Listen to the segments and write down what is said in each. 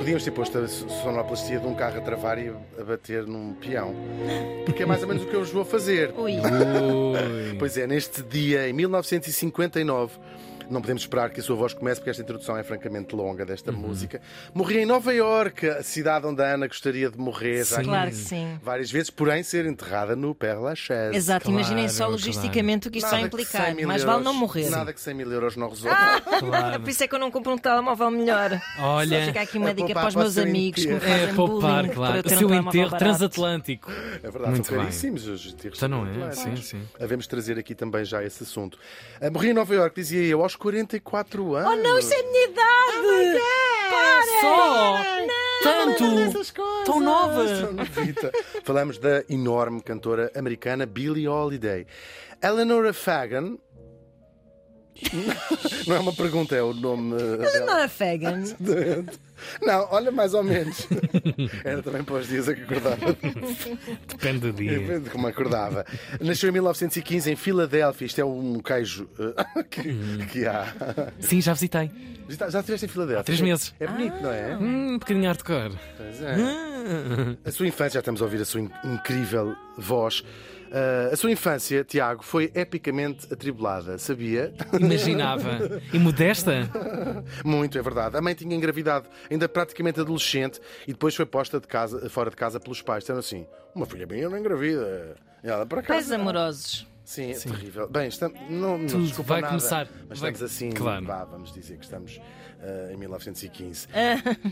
Podíamos ter posto a sonoplastia de um carro a travar e a bater num peão. Porque é mais ou menos o que eu vos vou fazer. Ui. Ui. Pois é, neste dia, em 1959, não podemos esperar que a sua voz comece, porque esta introdução é francamente longa desta música. Morri em Nova Iorque, a cidade onde a Ana gostaria de morrer Sim. Claro que sim. várias vezes, porém ser enterrada no Père Lachaise. Exato, Claro, imaginem só claro. logisticamente o que isto vai implicar. 100 mil Mais vale não morrer. Nada que 100 mil euros não resolve. Claro. Por isso é que eu não compro um telemóvel melhor. Olha, Só fica aqui uma é dica poupar para os meus amigos que me é fazem poupar, bullying claro. para O um seu telemóvel enterro transatlântico. É verdade, Muito são caríssimos os enterros Então não é? Sim, sim. Havemos trazer aqui também já esse assunto. Ah, morri em Nova Iorque, dizia eu, aos 44 anos. Oh não, isso é a minha idade! Para! Só! Não! Tanto! Tão nova! Tão novita. Falamos da enorme cantora americana Billie Holiday. Eleanor Fagan. Não é uma pergunta, é o nome. dela. Não é Fagan. Não, olha, mais ou menos. Era também para os dias a que acordava. Depende do dia. Depende de como acordava. Nasceu em 1915 em Filadélfia. Isto é um queijo eh, que, que há. Sim, já visitei. Já, já estiveste em Filadélfia? três meses. É bonito, não é? Hum, um bocadinho hardcore. Pois é. A sua infância, já estamos a ouvir a sua in- incrível voz. Ah, a sua infância, Tiago, foi epicamente atribulada, sabia? Imaginava. E modesta? Muito, é verdade. A mãe tinha engravidado, ainda praticamente adolescente, e depois foi posta de casa, fora de casa pelos pais. Disseram assim: uma filha minha não engravida. E ela, por acaso. Pais não." amorosos. Sim, é terrível. Bem, estamos, não, não Tudo desculpa vai nada, começar. Mas Vai- estamos assim, Claro. vá, vamos dizer que estamos ah, em 1915.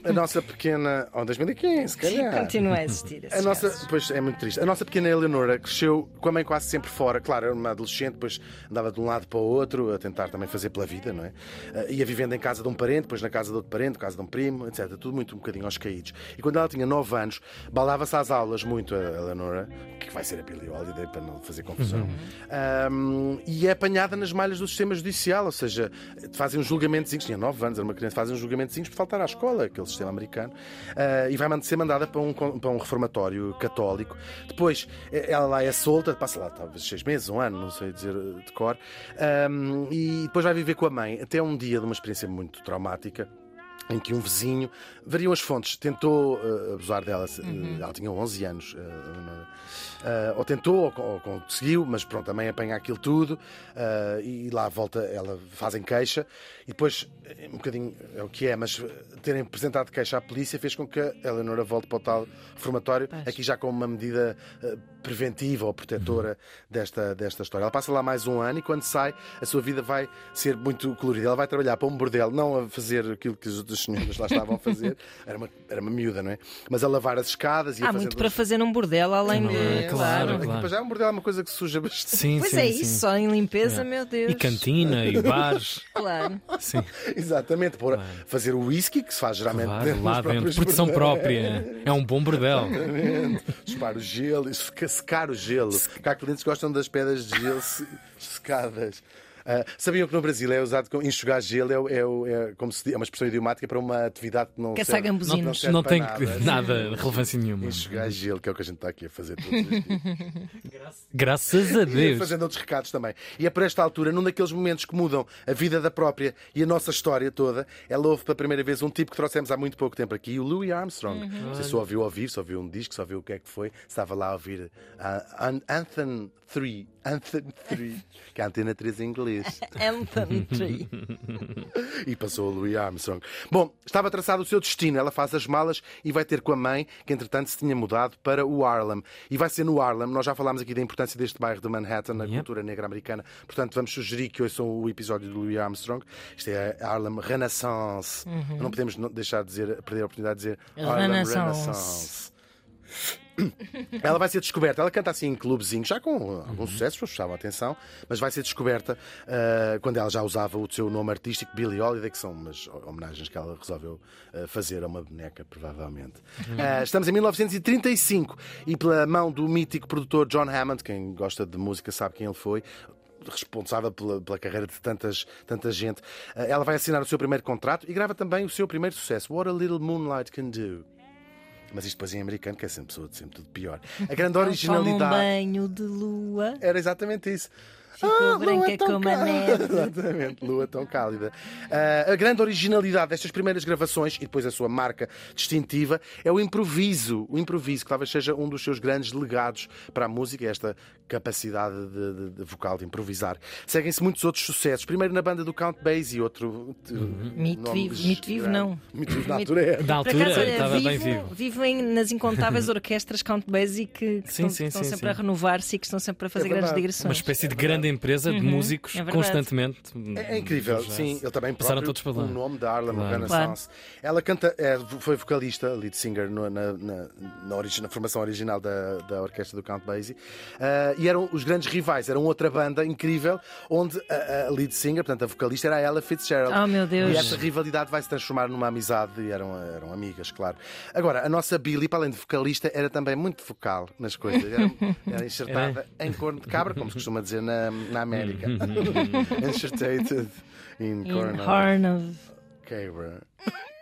a nossa pequena. Ou 2015, se calhar. Continua a existir. A nossa, casos. pois é muito triste. A nossa pequena Eleonora cresceu com a mãe quase sempre fora. Claro, era uma adolescente, depois andava de um lado para o outro a tentar também fazer pela vida, não é? Ah, ia vivendo em casa de um parente, depois na casa de outro parente, casa de um primo, etc. Tudo muito um bocadinho aos caídos. E quando ela tinha 9 anos, balava-se às aulas muito a Eleonora, que vai ser a Billie Holiday para não fazer confusão, Ahm, e é apanhada nas malhas do sistema judicial, ou seja, fazem uns julgamentos, tinha 9 anos, era uma criança, fazem uns julgamentos por faltar à escola, aquele sistema americano, ah, e vai ser mandada para um, para um reformatório católico. Depois, ela lá é solta, passa lá talvez seis meses, um ano, não sei dizer eh, de cor, Ahm, e depois vai viver com a mãe, até um dia de uma experiência muito traumática em que um vizinho, variam as fontes, tentou eh, abusar dela. eh, Ela tinha 11 anos. Eleonora. Eh, ou tentou, ou, ou conseguiu, mas pronto, também apanha aquilo tudo e lá volta, ela fazem queixa e depois, um bocadinho é o que é, mas terem apresentado queixa à polícia fez com que a Eleonora volte para o tal reformatório, aqui já com uma medida preventiva ou protetora desta, desta história. Ela passa lá mais um ano e quando sai, a sua vida vai ser muito colorida. Ela vai trabalhar para um bordel, não a fazer aquilo que as outras senhoras lá estavam a fazer, era uma, era uma miúda, não é? Mas a lavar as escadas e a Há fazer muito para fazer num bordel, além Não é? de. Claro, claro. para já é um bordel é uma coisa que suja bastante. Sim, Pois sim, é sim. isso, só em limpeza, meu Deus. E cantina, e bares. Claro. Sim, Exatamente, por fazer o whisky que se faz geralmente claro, dentro lá dos dentro. Produção bordelos. própria. É um bom bordel. Chupar o gelo, e seca- secar o gelo. Porque há clientes que gostam das pedras de gelo se- secadas. Ah, sabiam que no Brasil é usado como enxugar gelo, é, é, é como se diz, é uma expressão idiomática para uma atividade que não Caçar serve, gambuzinos. não serve Não tem nada. nada de relevância nenhuma. Enxugar gelo, que é o que a gente está aqui a fazer todos os dias. Graças a E Deus. fazendo outros recados também. E é por esta altura, num daqueles momentos que mudam a vida da própria e a nossa história toda, ela ouve pela primeira vez um tipo que trouxemos há muito pouco tempo aqui, o Louis Armstrong. Não sei se só ouviu ouvir, se ouviu um disco, se ouviu o que é que foi, estava lá a ouvir uh, An- Anthem 3, Anthem 3, que é a antena 3 em inglês. Anthem Tree. E passou o Louis Armstrong. Bom, estava traçado o seu destino. Ela faz as malas e vai ter com a mãe, que entretanto se tinha mudado para o Harlem. E vai ser no Harlem. Nós já falámos aqui da importância deste bairro de Manhattan na Yep. cultura negra americana. Portanto, vamos sugerir que ouçam o episódio do Louis Armstrong. Isto é a Harlem Renaissance. Não podemos deixar de dizer, perder a oportunidade de dizer Harlem Renaissance. Renaissance. Ela vai ser descoberta, ela canta assim em clubezinhos, já com alguns sucessos, pessoas chamavam a atenção, mas vai ser descoberta ah, quando ela já usava o seu nome artístico, Billie Holiday, que são umas homenagens que ela resolveu ah, fazer a uma boneca, provavelmente. Ah, estamos em 1935 e pela mão do mítico produtor John Hammond, quem gosta de música sabe quem ele foi, responsável pela, pela carreira de tantas, tanta gente. Ela vai assinar o seu primeiro contrato e grava também o seu primeiro sucesso, What a Little Moonlight Can Do. Mas isto depois em americano, que é sempre, sempre tudo pior. A grande Toma um originalidade. banho de lua. Era exatamente isso. Ficou Ah, branca como a neve. Exatamente, lua tão cálida. Ah, a grande originalidade destas primeiras gravações e depois a sua marca distintiva é o improviso. O improviso, que talvez seja um dos seus grandes legados para a música, esta capacidade de, de- de vocal, de improvisar. Seguem-se muitos outros sucessos. Primeiro na banda do Count Basie, outro. Mito nome vivo, mito vivo grande. não. Mito vivo na altura é. Por altura acaso, estava bem vivo, vivo. vivo em- nas incontáveis orquestras Count Basie que, que Sim, estão, sim, estão sim, sempre sim. a renovar-se e que estão sempre a fazer É grandes digressões. Uma espécie de grande empresa de músicos é constantemente. É, é incrível, sim. Ele também passaram todos para lá. o nome da Harlem Claro. Renaissance. Ela canta, é, foi vocalista, lead singer no- na, na, na, origi- na formação original da, da orquestra do Count Basie. Ah, e eram os grandes rivais. Eram outra banda incrível, onde a, a lead singer, portanto a vocalista, era a Ella Fitzgerald. Oh, meu Deus. E essa rivalidade vai se transformar numa amizade e eram, eram amigas, claro. Agora, a nossa Billy, para além de vocalista, era também muito vocal nas coisas. Era, era enxertada em corno de cabra, como se costuma dizer na, na América. Enxertated in In corn of Horn of cabra.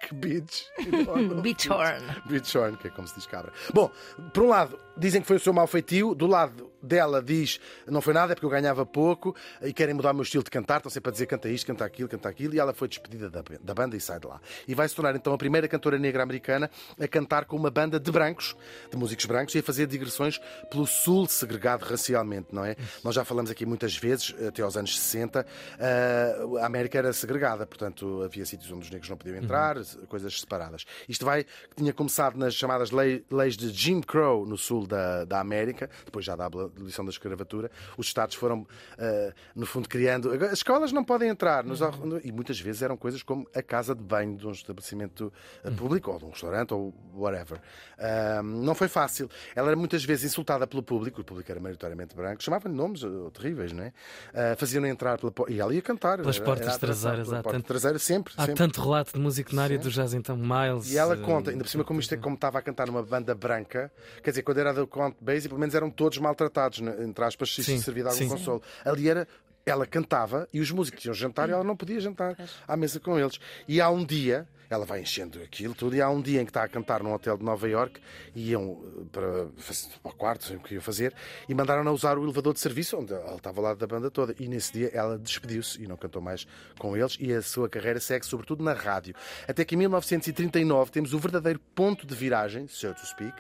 Que bitch. Beach Horn. Bitchhorn, que é como se diz cabra. Bom, por um lado, dizem que foi o seu mau feitio, do lado dela diz não foi nada, é porque eu ganhava pouco e querem mudar o meu estilo de cantar, estão sempre a dizer canta isto, canta aquilo, canta aquilo, e ela foi despedida da, da banda e sai de lá. E vai se tornar então a primeira cantora negra americana a cantar com uma banda de brancos, de músicos brancos, e a fazer digressões pelo sul segregado racialmente, não é? Nós já falamos aqui muitas vezes, até aos anos 60, ah, a América era segregada, portanto havia sítios onde os negros não podiam entrar, coisas separadas. Isto vai, tinha começado nas chamadas lei- leis de Jim Crow no sul da, da América, depois já da abolição da escravatura. Os Estados foram, ah, no fundo, criando. As escolas não podem entrar, nos ar- e muitas vezes eram coisas como a casa de banho de um estabelecimento ah, público, ou de um restaurante, ou whatever. Ah, não foi fácil. Ela era muitas vezes insultada pelo público, o público era maioritariamente branco, chamavam-lhe nomes ah, terríveis, não é? Ah, Faziam-no entrar pela porta. E ela ia cantar. Pelas portas era traseiras, pela há porta tanto- traseira sempre. Há sempre. tanto relato de música na área do jazz, então, Miles. E ela eh, conta, ainda por cima, como isto é como estava a cantar numa banda branca, quer dizer, quando era do Count Basie, pelo menos eram todos maltratados, né, entre aspas, se isto servia de algum sim. consolo. Ali era. Ela cantava e os músicos iam jantar e ela não podia jantar à mesa com eles. E há um dia, ela vai enchendo aquilo tudo, e há um dia em que está a cantar num hotel de Nova York e iam eh, para, para o quarto, sei o que iam fazer, e mandaram-na usar o elevador de serviço, onde ela estava ao lado da banda toda. E nesse dia ela despediu-se e não cantou mais com eles, e a sua carreira segue sobretudo na rádio. Até que em 1939 temos o verdadeiro ponto de viragem, so to speak,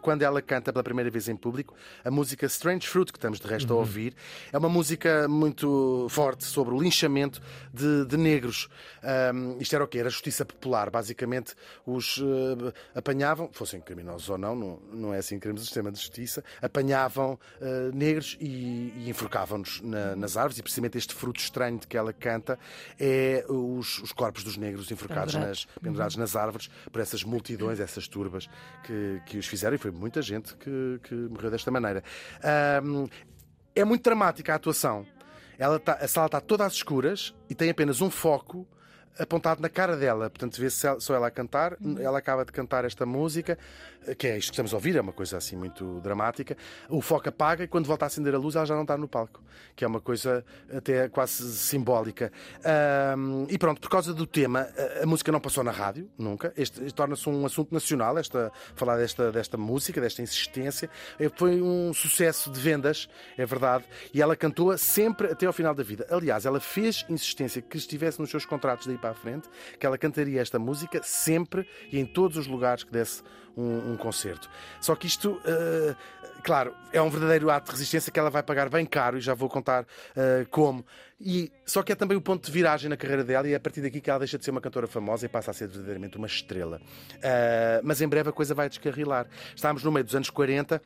quando ela canta pela primeira vez em público a música Strange Fruit, que estamos de resto a ouvir. É uma música muito forte sobre o linchamento de, de negros. Ahm, isto era o quê? Era justiça popular. Basicamente, os eh, apanhavam, fossem criminosos ou não, não, não é assim que queremos o sistema de justiça, apanhavam eh, negros e, e enforcavam-nos na- nas árvores. E precisamente este fruto estranho de que ela canta é os, os corpos dos negros enforcados Pendurados. nas, pendurados nas árvores por essas multidões, essas turbas que, que os fizeram. E foi muita gente que, que morreu desta maneira. Ahm, é muito dramática a atuação. Ela tá- a sala está toda às escuras e tem apenas um foco apontado na cara dela. Portanto, vê-se só ela a cantar. Ela acaba de cantar esta música, que é isto que estamos a ouvir, é uma coisa assim muito dramática. O foco apaga e quando volta a acender a luz ela já não está no palco, que é uma coisa até quase simbólica. Ahm, e pronto, por causa do tema, a, música não passou na rádio, nunca. Este, este torna-se um assunto nacional, esta, falar desta, desta música, desta insistência. Eh, Foi um sucesso de vendas, é verdade, e ela cantou sempre até ao final da vida. Aliás, ela fez insistência que estivesse nos seus contratos daí para a frente, que ela cantaria esta música sempre e em todos os lugares que desse um, um concerto. Só que isto, eh, claro, é um verdadeiro ato de resistência que ela vai pagar bem caro e já vou contar eh, como. E, só que é também o ponto de viragem na carreira dela e é a partir daqui que ela deixa de ser uma cantora famosa e passa a ser verdadeiramente uma estrela. Eh, mas em breve a coisa vai descarrilar. Estávamos no meio dos anos 40.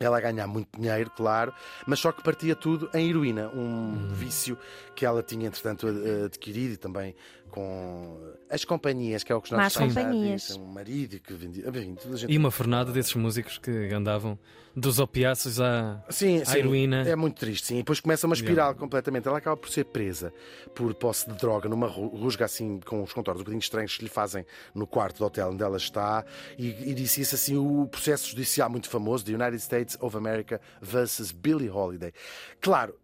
Ela a ganhar muito dinheiro, claro, mas só que partia tudo em heroína, um vício que ela tinha, entretanto, adquirido e também com as companhias, que é o que nós Más companhias. disse, um marido que vendia. A gente E uma fornada desses músicos que andavam dos opiáceos à, Sim, à sim, heroína. É muito triste, sim. E depois começa uma espiral completamente. Ela acaba por ser presa por posse de droga numa ru- rusga assim, com os contornos um bocadinho estranhos que lhe fazem no quarto do hotel onde ela está. E, e disse-se assim o processo judicial muito famoso, The United States of America versus Billie Holiday. Claro,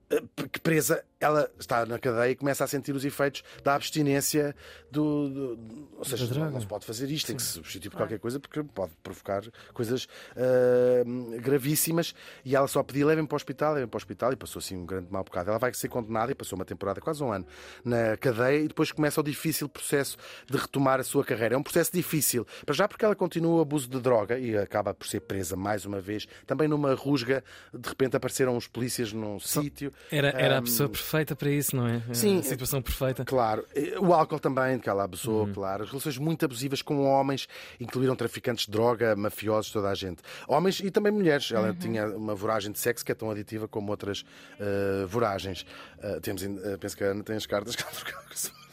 que presa, ela está na cadeia e começa a sentir os efeitos da abstinência do. do- ou seja, droga. não se pode fazer isto, tem que se substituir por qualquer coisa porque pode provocar coisas ah, gravíssimas. E ela só pedia levem para o hospital, levem para o hospital e passou assim um grande mau bocado. Ela vai ser condenada e passou uma temporada, quase um ano, na cadeia e depois começa o difícil processo de retomar a sua carreira. É um processo difícil, para já porque ela continua o abuso de droga e acaba por ser presa mais uma vez, também numa rusga. De repente apareceram os polícias num sítio. Era, era a Ahm, pessoa perfeita para isso, não é? Sim. A situação perfeita. Claro, o álcool também, que ela abusou, claro. As relações muito abusivas com homens, incluíram traficantes de droga, mafiosos, toda a gente. Homens e também mulheres. Ela tinha uma voragem de sexo que é tão aditiva como outras eh, voragens. Eh, temos, eh, penso que a Ana tem as cartas que ela a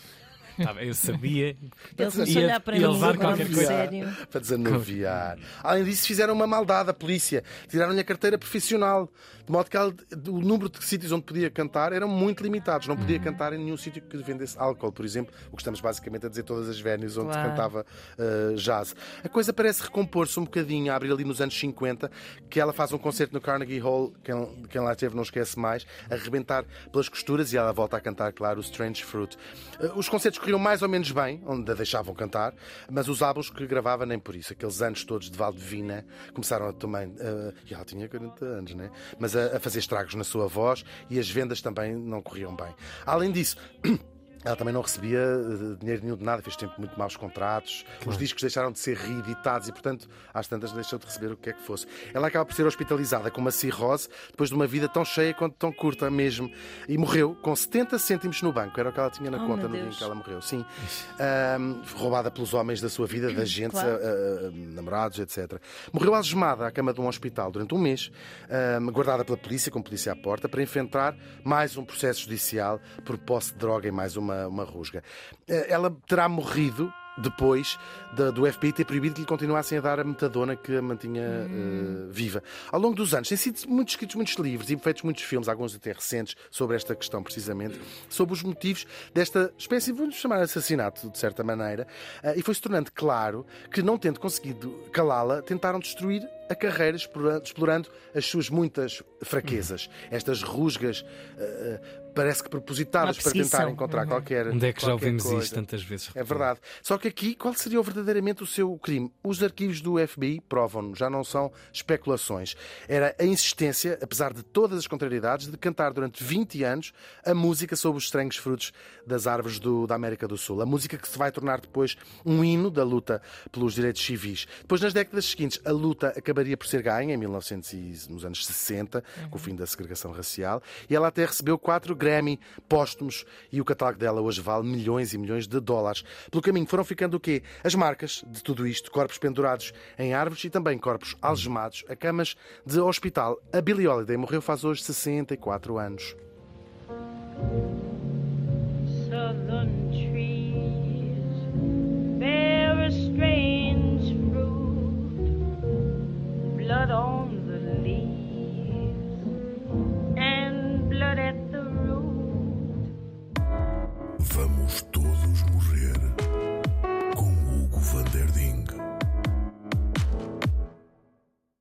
Tá eu sabia. Ele Ia- olhar para ia levar qualquer coisa. sério. para desanuviar. Além disso, fizeram uma maldade à polícia. Tiraram-lhe a carteira profissional. De modo que o número de sítios onde podia cantar eram muito limitados. Não podia cantar em nenhum sítio que vendesse álcool, por exemplo. O que estamos basicamente a dizer todas as venues onde Claro. cantava uh, jazz. A coisa parece recompor-se um bocadinho a abrir ali nos anos 50, que ela faz um concerto no Carnegie Hall, quem, quem lá esteve não esquece mais, a rebentar pelas costuras e ela volta a cantar, claro, o Strange Fruit. Uh, Os concertos corriam mais ou menos bem, onde a deixavam cantar, mas os álbuns que gravava nem por isso. Aqueles anos todos de Valdevina começaram a também. Uh, ela tinha 40 anos, né? Mas a, a fazer estragos na sua voz e as vendas também não corriam bem. Além disso. Ela também não recebia eh, dinheiro nenhum de nada, fez tempo muito maus contratos, os discos deixaram de ser reeditados e, portanto, às tantas deixou de receber o que é que fosse. Ela acaba por ser hospitalizada com uma cirrose depois de uma vida tão cheia quanto tão curta mesmo e morreu com 70 cêntimos no banco, era o que ela tinha na Oh, conta no dia em que ela morreu. Sim, Ahm, roubada pelos homens da sua vida, da gente, Claro. ah, namorados, etc. Morreu algemada à cama de um hospital durante um mês, ahm, guardada pela polícia, com polícia à porta, para enfrentar mais um processo judicial por posse de droga e mais uma, uma rusga. Eh, Ela terá morrido depois da- do FBI ter proibido que lhe continuassem a dar a metadona que a mantinha eh, viva. Ao longo dos anos, têm sido muitos escritos muitos livros e feitos muitos filmes, alguns até recentes, sobre esta questão precisamente, sobre os motivos desta espécie, vamos chamar de assassinato, de certa maneira, eh, e foi-se tornando claro que, não tendo conseguido calá-la, tentaram destruir a carreira explorando, as suas muitas fraquezas. Estas rusgas, eh, eh, parece que propositadas para tentar encontrar qualquer. Onde é que já ouvimos coisa. isto tantas vezes? É verdade. Só que aqui, qual seria verdadeiramente o seu crime? Os arquivos do FBI provam-no, já não são especulações. Era a insistência, apesar de todas as contrariedades, de cantar durante 20 anos a música sobre os estranhos frutos das árvores do- da América do Sul. A música que se vai tornar depois um hino da luta pelos direitos civis. Depois, nas décadas seguintes, a luta acabaria por ser ganha, em 1900 e, nos anos 60, com o fim da segregação racial, e ela até recebeu quatro Grammy póstumos e o catálogo dela hoje vale milhões e milhões de dólares. Pelo caminho foram ficando o quê? As marcas de tudo isto, corpos pendurados em árvores e também corpos algemados a camas de hospital. A Billie Holiday morreu faz hoje 64 anos. southern trees blood on the leaves and blood at the root. Vamos todos morrer com Hugo Van Der